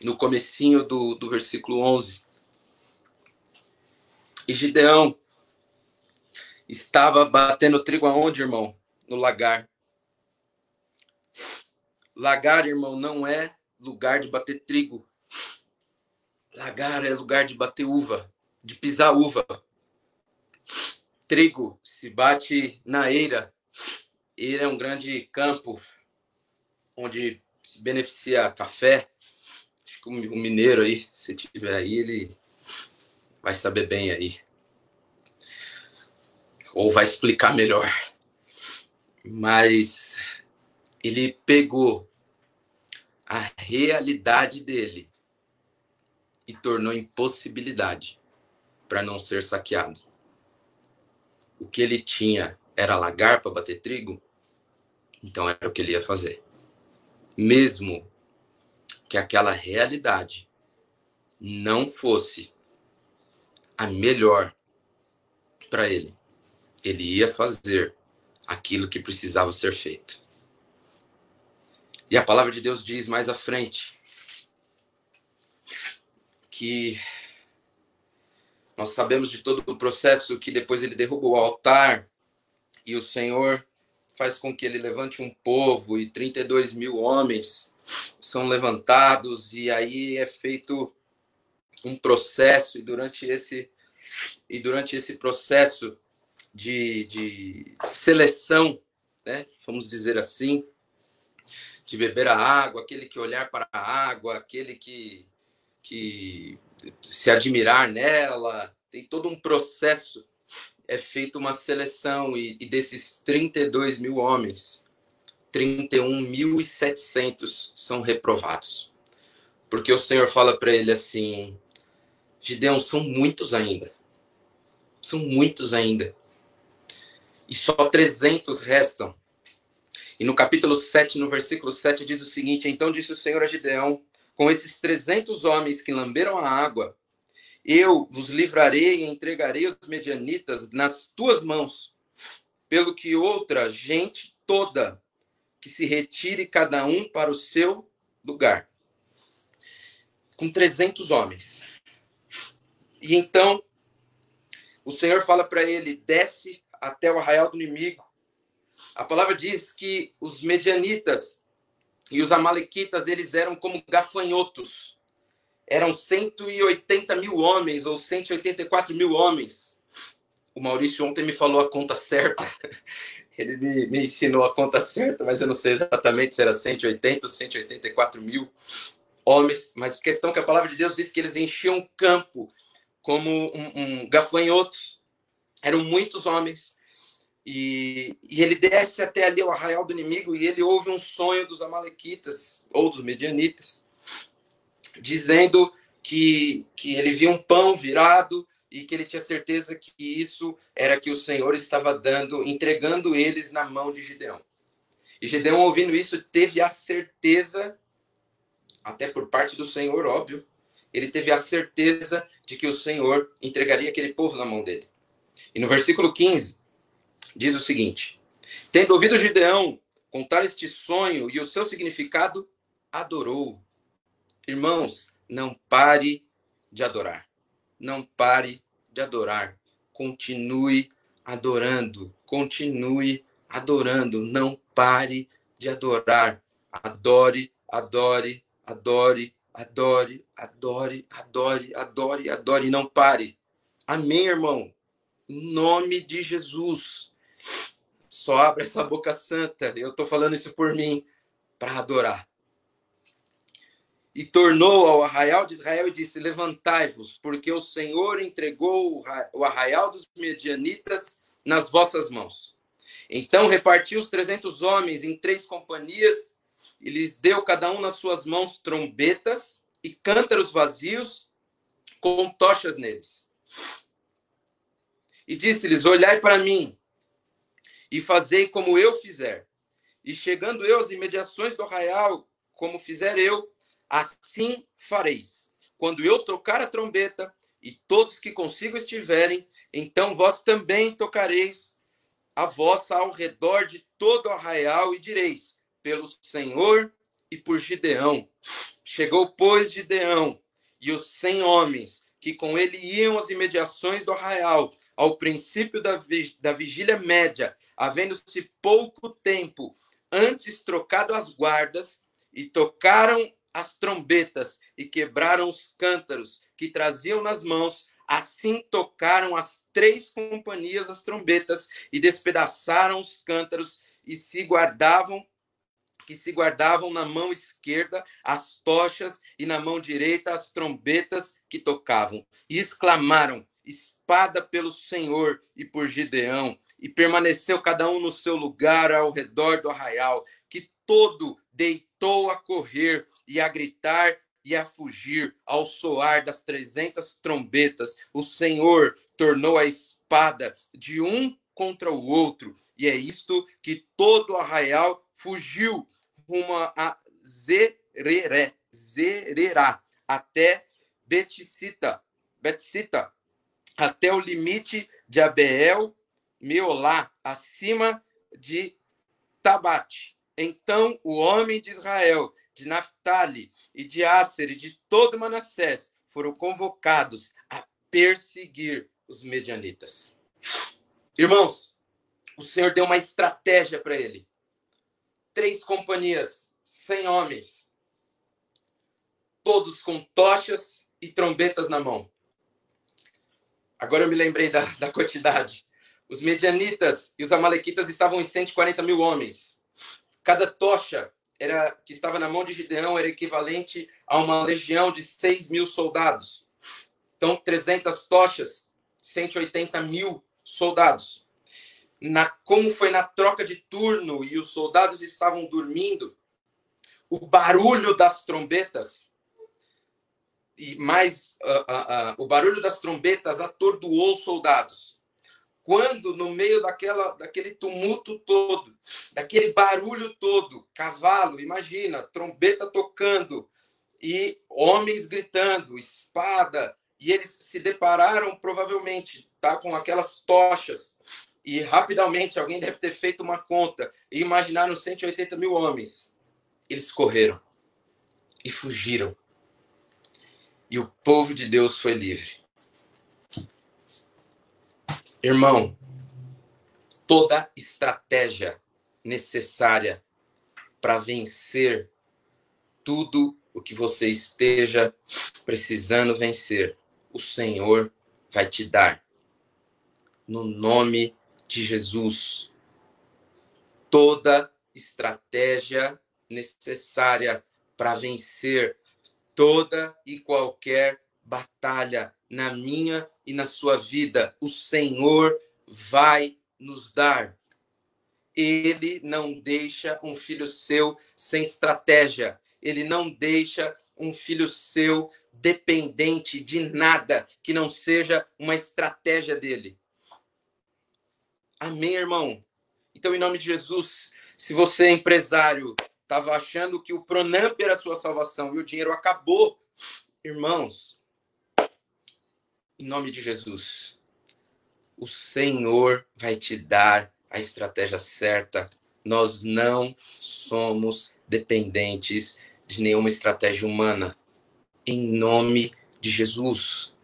S1: no comecinho do, do versículo 11. E Gideão estava batendo trigo aonde, irmão? No lagar. Lagar, irmão, não é lugar de bater trigo. Lagar é lugar de bater uva, de pisar uva. Trigo se bate na eira. Eira é um grande campo onde se beneficia café. Que o mineiro aí, se tiver aí, ele vai saber bem aí. Ou vai explicar melhor. Mas ele pegou a realidade dele e tornou impossibilidade para não ser saqueado. O que ele tinha era lagar para bater trigo, então era o que ele ia fazer. Mesmo que aquela realidade não fosse a melhor para ele, ele ia fazer aquilo que precisava ser feito. E a palavra de Deus diz mais à frente que nós sabemos de todo o processo que depois ele derruba o altar e o Senhor faz com que ele levante um povo e 32 mil homens são levantados e aí é feito um processo e durante esse e durante esse processo de, de seleção, né, vamos dizer assim, de beber a água, aquele que olhar para a água, aquele que, que se admirar nela, tem todo um processo, é feita uma seleção, e, e desses 32 mil homens, 31.700 são reprovados. Porque o Senhor fala para ele assim: Gideão, são muitos ainda. São muitos ainda. E só 300 restam. E no capítulo 7, no versículo 7, diz o seguinte: Então disse o Senhor a Gideão: Com esses 300 homens que lamberam a água, eu vos livrarei e entregarei os medianitas nas tuas mãos, pelo que outra gente toda que se retire cada um para o seu lugar. Com 300 homens. E então o Senhor fala para ele: desce até o arraial do inimigo a palavra diz que os medianitas e os amalequitas, eles eram como gafanhotos. Eram 180 mil homens, ou 184 mil homens. O Maurício ontem me falou a conta certa. Ele me, me ensinou a conta certa, mas eu não sei exatamente se era 180 ou 184 mil homens. Mas questão que a palavra de Deus diz que eles enchiam o campo como um, um gafanhotos. Eram muitos homens. E, e, ele desce até ali o arraial do inimigo e ele ouve um sonho dos amalequitas ou dos medianitas, dizendo que, que ele viu um pão virado e que ele tinha certeza que isso era que o Senhor estava dando, entregando eles na mão de Gideão. E Gideão, ouvindo isso, teve a certeza, até por parte do Senhor, óbvio, ele teve a certeza de que o Senhor entregaria aquele povo na mão dele. E no versículo 15, diz o seguinte: Tendo ouvido Gideão contar este sonho e o seu significado, adorou. Irmãos, não pare de adorar. Não pare de adorar. Continue adorando. Continue adorando. Não pare de adorar. Adore, adore, adore, adore, adore, adore, adore, adore. Não pare. Amém, irmão? Em nome de Jesus. Só abre essa boca santa. Eu estou falando isso por mim, para adorar. E tornou ao arraial de Israel e disse: Levantai-vos, porque o Senhor entregou o arraial dos medianitas nas vossas mãos. Então repartiu os trezentos homens em três companhias e lhes deu cada um nas suas mãos trombetas e cântaros vazios com tochas neles. E disse-lhes: Olhai para mim e fazei como eu fizer. E chegando eu às imediações do arraial, como fizer eu, assim fareis. Quando eu tocar a trombeta, e todos que consigo estiverem, então vós também tocareis a vossa ao redor de todo o arraial e direis: pelo Senhor e por Gideão. Chegou, pois, Gideão e os cem homens que com ele iam às imediações do arraial, ao princípio da, da vigília média, havendo-se pouco tempo antes trocado as guardas, e tocaram as trombetas e quebraram os cântaros que traziam nas mãos, assim tocaram as três companhias as trombetas e despedaçaram os cântaros e se guardavam que se guardavam na mão esquerda as tochas e na mão direita as trombetas que tocavam. E exclamaram: Espada pelo Senhor e por Gideão. E permaneceu cada um no seu lugar ao redor do arraial, todo deitou a correr e a gritar e a fugir ao soar das trezentas trombetas. O Senhor tornou a espada de um contra o outro, e é isto que todo o arraial fugiu rumo a Zereré, Zererá, até Beticita, Beticita, até o limite de Abel, Meolá, acima de Tabate. Então o homem de Israel, de Naphtali e de Asser e de todo Manassés foram convocados a perseguir os medianitas. Irmãos, o Senhor deu uma estratégia para ele três companhias, cem homens, todos com tochas e trombetas na mão. Agora eu me lembrei da, da quantidade. Os medianitas e os amalequitas estavam em 140 mil homens. Cada tocha era que estava na mão de Gideão era equivalente a uma legião de 6 mil soldados. Então, 300 tochas, 180 mil soldados na, como foi na troca de turno e os soldados estavam dormindo, o barulho das trombetas e mais uh, uh, uh, o barulho das trombetas atordoou os soldados. Quando no meio daquela daquele tumulto todo, daquele barulho todo, cavalo, imagina, trombeta tocando e homens gritando, espada, e eles se depararam provavelmente, tá, com aquelas tochas e rapidamente alguém deve ter feito uma conta e imaginaram 180 mil homens. Eles correram e fugiram. E o povo de Deus foi livre. Irmão, toda estratégia necessária para vencer tudo o que você esteja precisando vencer, o Senhor vai te dar. No nome de Jesus. Toda estratégia necessária para vencer toda e qualquer batalha na minha e na sua vida, o Senhor vai nos dar. Ele não deixa um filho seu sem estratégia. Ele não deixa um filho seu dependente de nada que não seja uma estratégia dele. Amém, irmão? Então, em nome de Jesus, se você é empresário, estava achando que o Pronamp era a sua salvação e o dinheiro acabou, irmãos, em nome de Jesus, o Senhor vai te dar a estratégia certa. Nós não somos dependentes de nenhuma estratégia humana. Em nome de Jesus.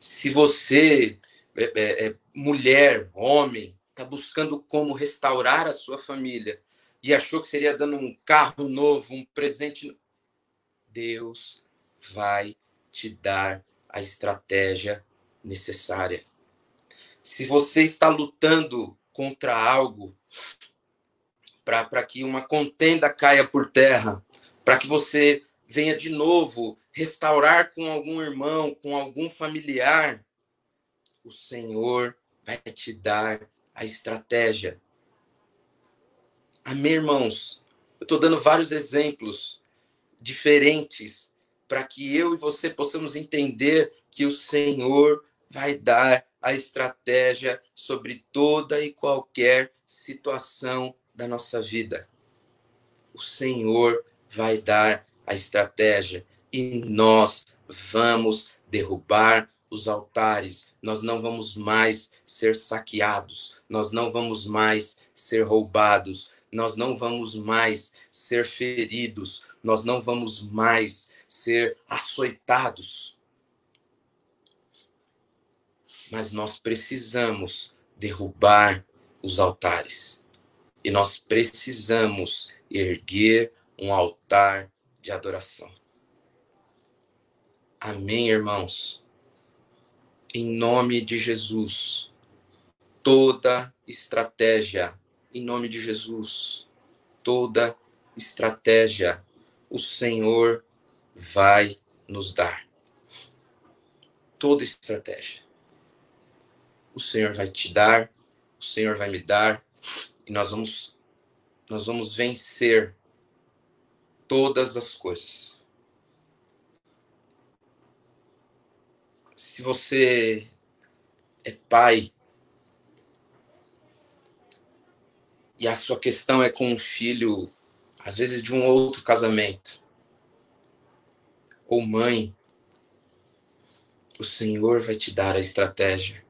S1: Se você é, é, é, mulher, homem, está buscando como restaurar a sua família e achou que seria dando um carro novo, um presente. Deus vai te dar a estratégia necessária. Se você está lutando contra algo, para que uma contenda caia por terra, para que você venha de novo restaurar com algum irmão, com algum familiar, o Senhor vai te dar a estratégia. Amém, irmãos? Eu estou dando vários exemplos diferentes para que eu e você possamos entender que o Senhor vai dar a estratégia sobre toda e qualquer situação da nossa vida. O Senhor vai dar a estratégia e nós vamos derrubar os altares, nós não vamos mais ser saqueados, nós não vamos mais ser roubados, nós não vamos mais ser feridos, nós não vamos mais ser açoitados. Mas nós precisamos derrubar os altares. E nós precisamos erguer um altar de adoração. Amém, irmãos? Em nome de Jesus, toda estratégia, em nome de Jesus, toda estratégia, o Senhor vai nos dar. Toda estratégia. O Senhor vai te dar, o Senhor vai me dar, e nós vamos nós vamos vencer todas as coisas. Se você é pai e a sua questão é com um filho, às vezes de um outro casamento, ou mãe, o Senhor vai te dar a estratégia.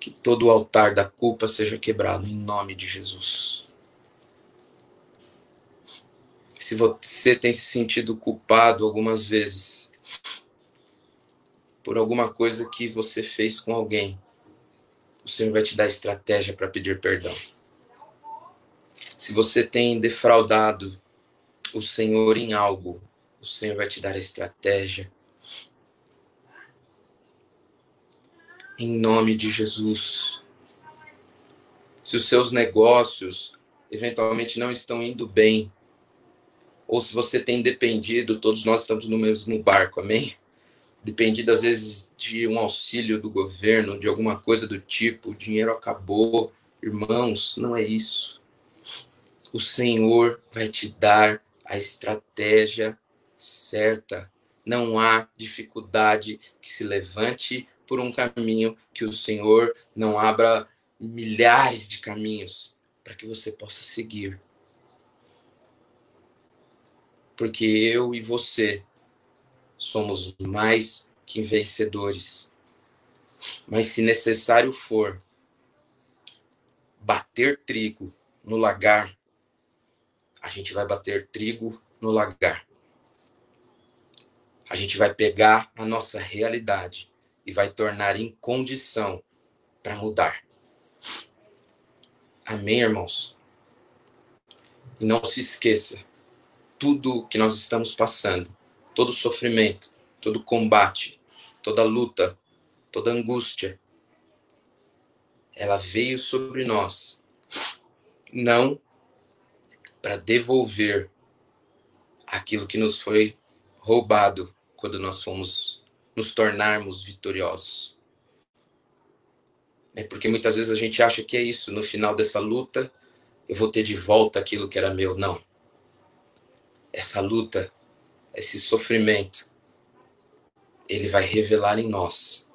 S1: Que todo o altar da culpa seja quebrado em nome de Jesus. Se você tem se sentido culpado algumas vezes por alguma coisa que você fez com alguém, o Senhor vai te dar estratégia para pedir perdão. Se você tem defraudado o Senhor em algo, o Senhor vai te dar estratégia. Em nome de Jesus. Se os seus negócios eventualmente não estão indo bem, ou se você tem dependido, todos nós estamos no mesmo barco, amém? Dependido às vezes de um auxílio do governo, de alguma coisa do tipo, o dinheiro acabou. Irmãos, não é isso o Senhor vai te dar a estratégia certa. Não há dificuldade que se levante por um caminho que o Senhor não abra milhares de caminhos para que você possa seguir. Porque eu e você somos mais que vencedores. Mas se necessário for bater trigo no lagar a gente vai bater trigo no lagar. A gente vai pegar a nossa realidade e vai tornar em condição para mudar. Amém, irmãos? E não se esqueça, tudo que nós estamos passando, todo sofrimento, todo combate, toda luta, toda angústia, ela veio sobre nós, não para devolver aquilo que nos foi roubado quando nós fomos nos tornarmos vitoriosos. É porque muitas vezes a gente acha que é isso, no final dessa luta eu vou ter de volta aquilo que era meu. Não. Essa luta, esse sofrimento, ele vai revelar em nós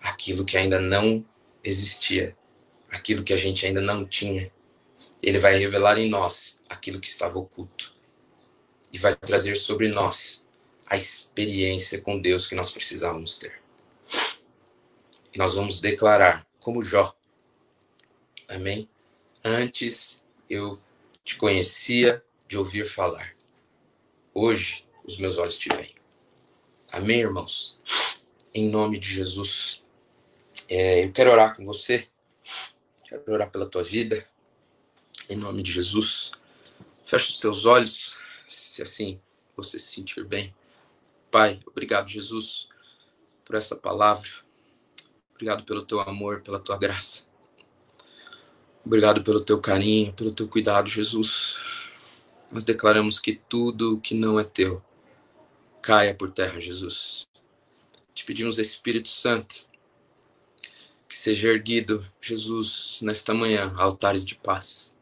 S1: aquilo que ainda não existia, aquilo que a gente ainda não tinha. Ele vai revelar em nós aquilo que estava oculto e vai trazer sobre nós a experiência com Deus que nós precisávamos ter. E nós vamos declarar, como Jó, amém? Antes eu te conhecia de ouvir falar, hoje os meus olhos te veem. Amém, irmãos? Em nome de Jesus. É, eu quero orar com você, quero orar pela tua vida, em nome de Jesus. Feche os teus olhos, se assim você se sentir bem. Pai, obrigado, Jesus, por essa palavra. Obrigado pelo teu amor, pela tua graça. Obrigado pelo teu carinho, pelo teu cuidado, Jesus. Nós declaramos que tudo que não é teu caia por terra, Jesus. Te pedimos, Espírito Santo, que seja erguido, Jesus, nesta manhã, altares de paz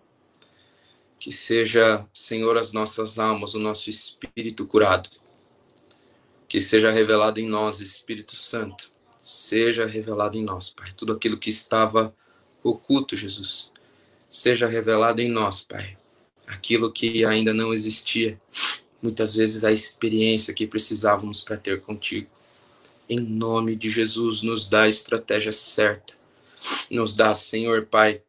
S1: que seja, Senhor, as nossas almas, o nosso espírito curado. Que seja revelado em nós, Espírito Santo. Seja revelado em nós, Pai. Tudo aquilo que estava oculto, Jesus. Seja revelado em nós, Pai. Aquilo que ainda não existia. Muitas vezes a experiência que precisávamos para ter contigo. Em nome de Jesus, nos dá a estratégia certa. Nos dá, Senhor Pai,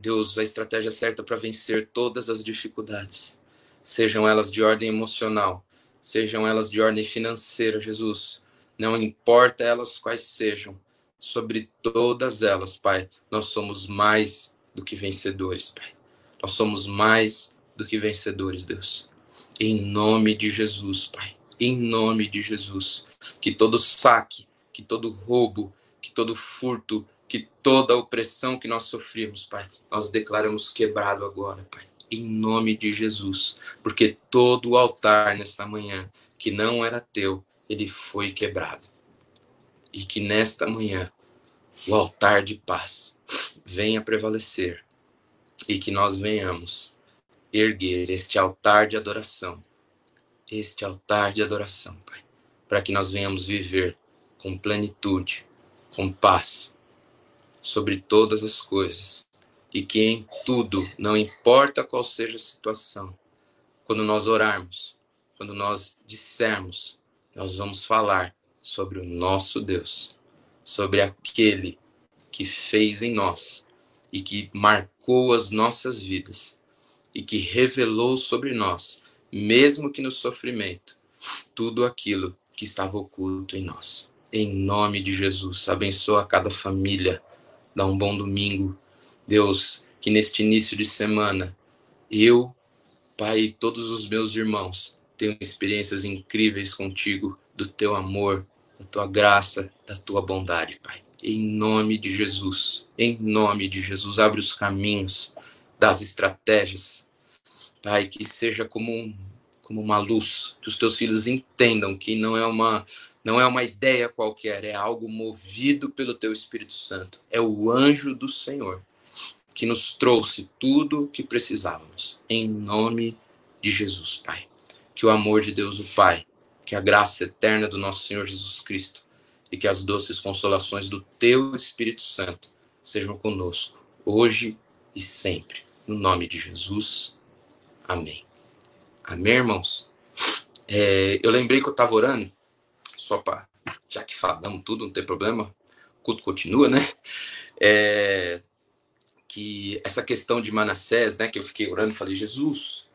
S1: Deus, a estratégia certa para vencer todas as dificuldades, sejam elas de ordem emocional, sejam elas de ordem financeira, Jesus. Não importa elas quais sejam, sobre todas elas, Pai, nós somos mais do que vencedores, Pai. Nós somos mais do que vencedores, Deus. Em nome de Jesus, Pai. Em nome de Jesus. Que todo saque, que todo roubo, que todo furto, que toda opressão que nós sofrimos, Pai, nós declaramos quebrado agora, Pai. Em nome de Jesus. Porque todo o altar nesta manhã que não era teu, ele foi quebrado. E que nesta manhã o altar de paz venha prevalecer e que nós venhamos erguer este altar de adoração, este altar de adoração, Pai, para que nós venhamos viver com plenitude, com paz sobre todas as coisas e que em tudo, não importa qual seja a situação, quando nós orarmos, quando nós dissermos, nós vamos falar sobre o nosso Deus, sobre aquele que fez em nós e que marcou as nossas vidas e que revelou sobre nós, mesmo que no sofrimento, tudo aquilo que estava oculto em nós. Em nome de Jesus, abençoa cada família, dá um bom domingo. Deus, que neste início de semana, eu, Pai e todos os meus irmãos tenham experiências incríveis contigo, do teu amor, da tua graça, da tua bondade, Pai. Em nome de Jesus, em nome de Jesus, abre os caminhos das estratégias, Pai, que seja como, um, como uma luz, que os teus filhos entendam que não é uma não é uma ideia qualquer, é algo movido pelo teu Espírito Santo. É o anjo do Senhor que nos trouxe tudo o que precisávamos. Em nome de Jesus, Pai. Que o amor de Deus, o Pai, que a graça eterna do nosso Senhor Jesus Cristo e que as doces consolações do teu Espírito Santo sejam conosco, hoje e sempre. No nome de Jesus. Amém. Amém, irmãos? É, eu lembrei que eu estava orando, só para, já que falamos tudo, não tem problema, o culto continua, né? É, que essa questão de Manassés, né, que eu fiquei orando falei, Jesus,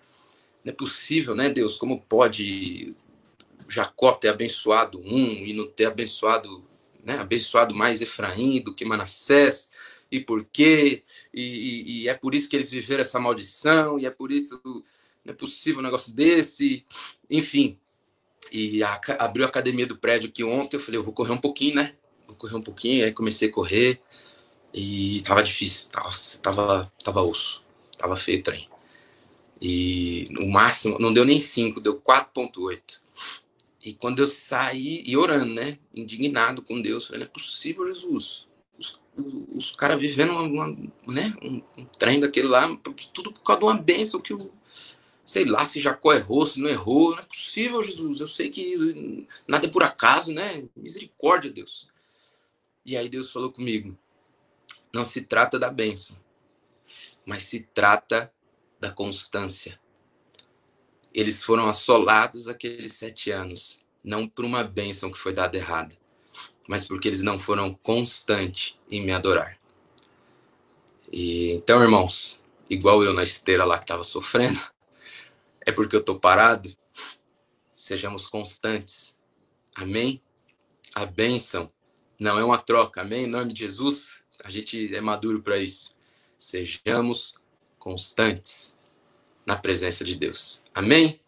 S1: não é possível, né, Deus, como pode Jacó ter abençoado um e não ter abençoado, né, abençoado mais Efraim do que Manassés? e por quê, e, e, e, é por isso que eles viveram essa maldição, e é por isso não é possível um negócio desse, enfim. E a, abriu a academia do prédio aqui ontem, eu falei, eu vou correr um pouquinho, né? Vou correr um pouquinho, aí comecei a correr, e tava difícil, nossa, tava, tava osso, tava feio o trem. E no máximo, não deu nem 5, deu 4.8. E quando eu saí, e orando, né? Indignado com Deus, falei, não é possível, Jesus os caras vivendo uma, uma, né, um, um, trem daquele lá, tudo por causa de uma bênção que o. Sei lá se Jacó errou, se não errou. Não é possível, Jesus. Eu sei que nada é por acaso, né? Misericórdia, Deus. E aí Deus falou comigo: não se trata da bênção, mas se trata da constância. Eles foram assolados aqueles sete anos, não por uma bênção que foi dada errada, mas porque eles não foram constantes em me adorar. E então, irmãos, igual eu na esteira lá que estava sofrendo, é porque eu estou parado. Sejamos constantes. Amém? A bênção não é uma troca. Amém? Em nome de Jesus, a gente é maduro para isso. Sejamos constantes na presença de Deus. Amém?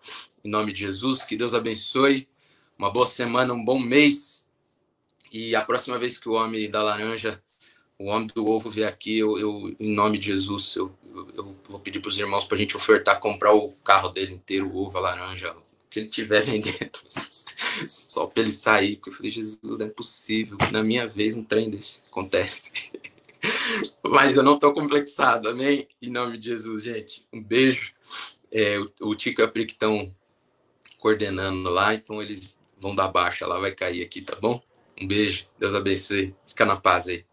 S1: Em nome de Jesus, que Deus abençoe. Uma boa semana, um bom mês. E a próxima vez que o homem da laranja, o homem do ovo vier aqui, eu, eu em nome de Jesus, eu, eu, vou pedir para os irmãos para a gente ofertar, comprar o carro dele inteiro, o ovo, a laranja, o que ele tiver vendendo, só para ele sair. Porque eu falei, Jesus, não é possível que na minha vez um trem desse acontece. Mas eu não estou complexado, amém? Em nome de Jesus, gente. Um beijo. É, o, o Tico e a Pri que estão coordenando lá, então eles vão dar baixa lá, vai cair aqui, tá bom? Um beijo, Deus abençoe. Fica na paz aí.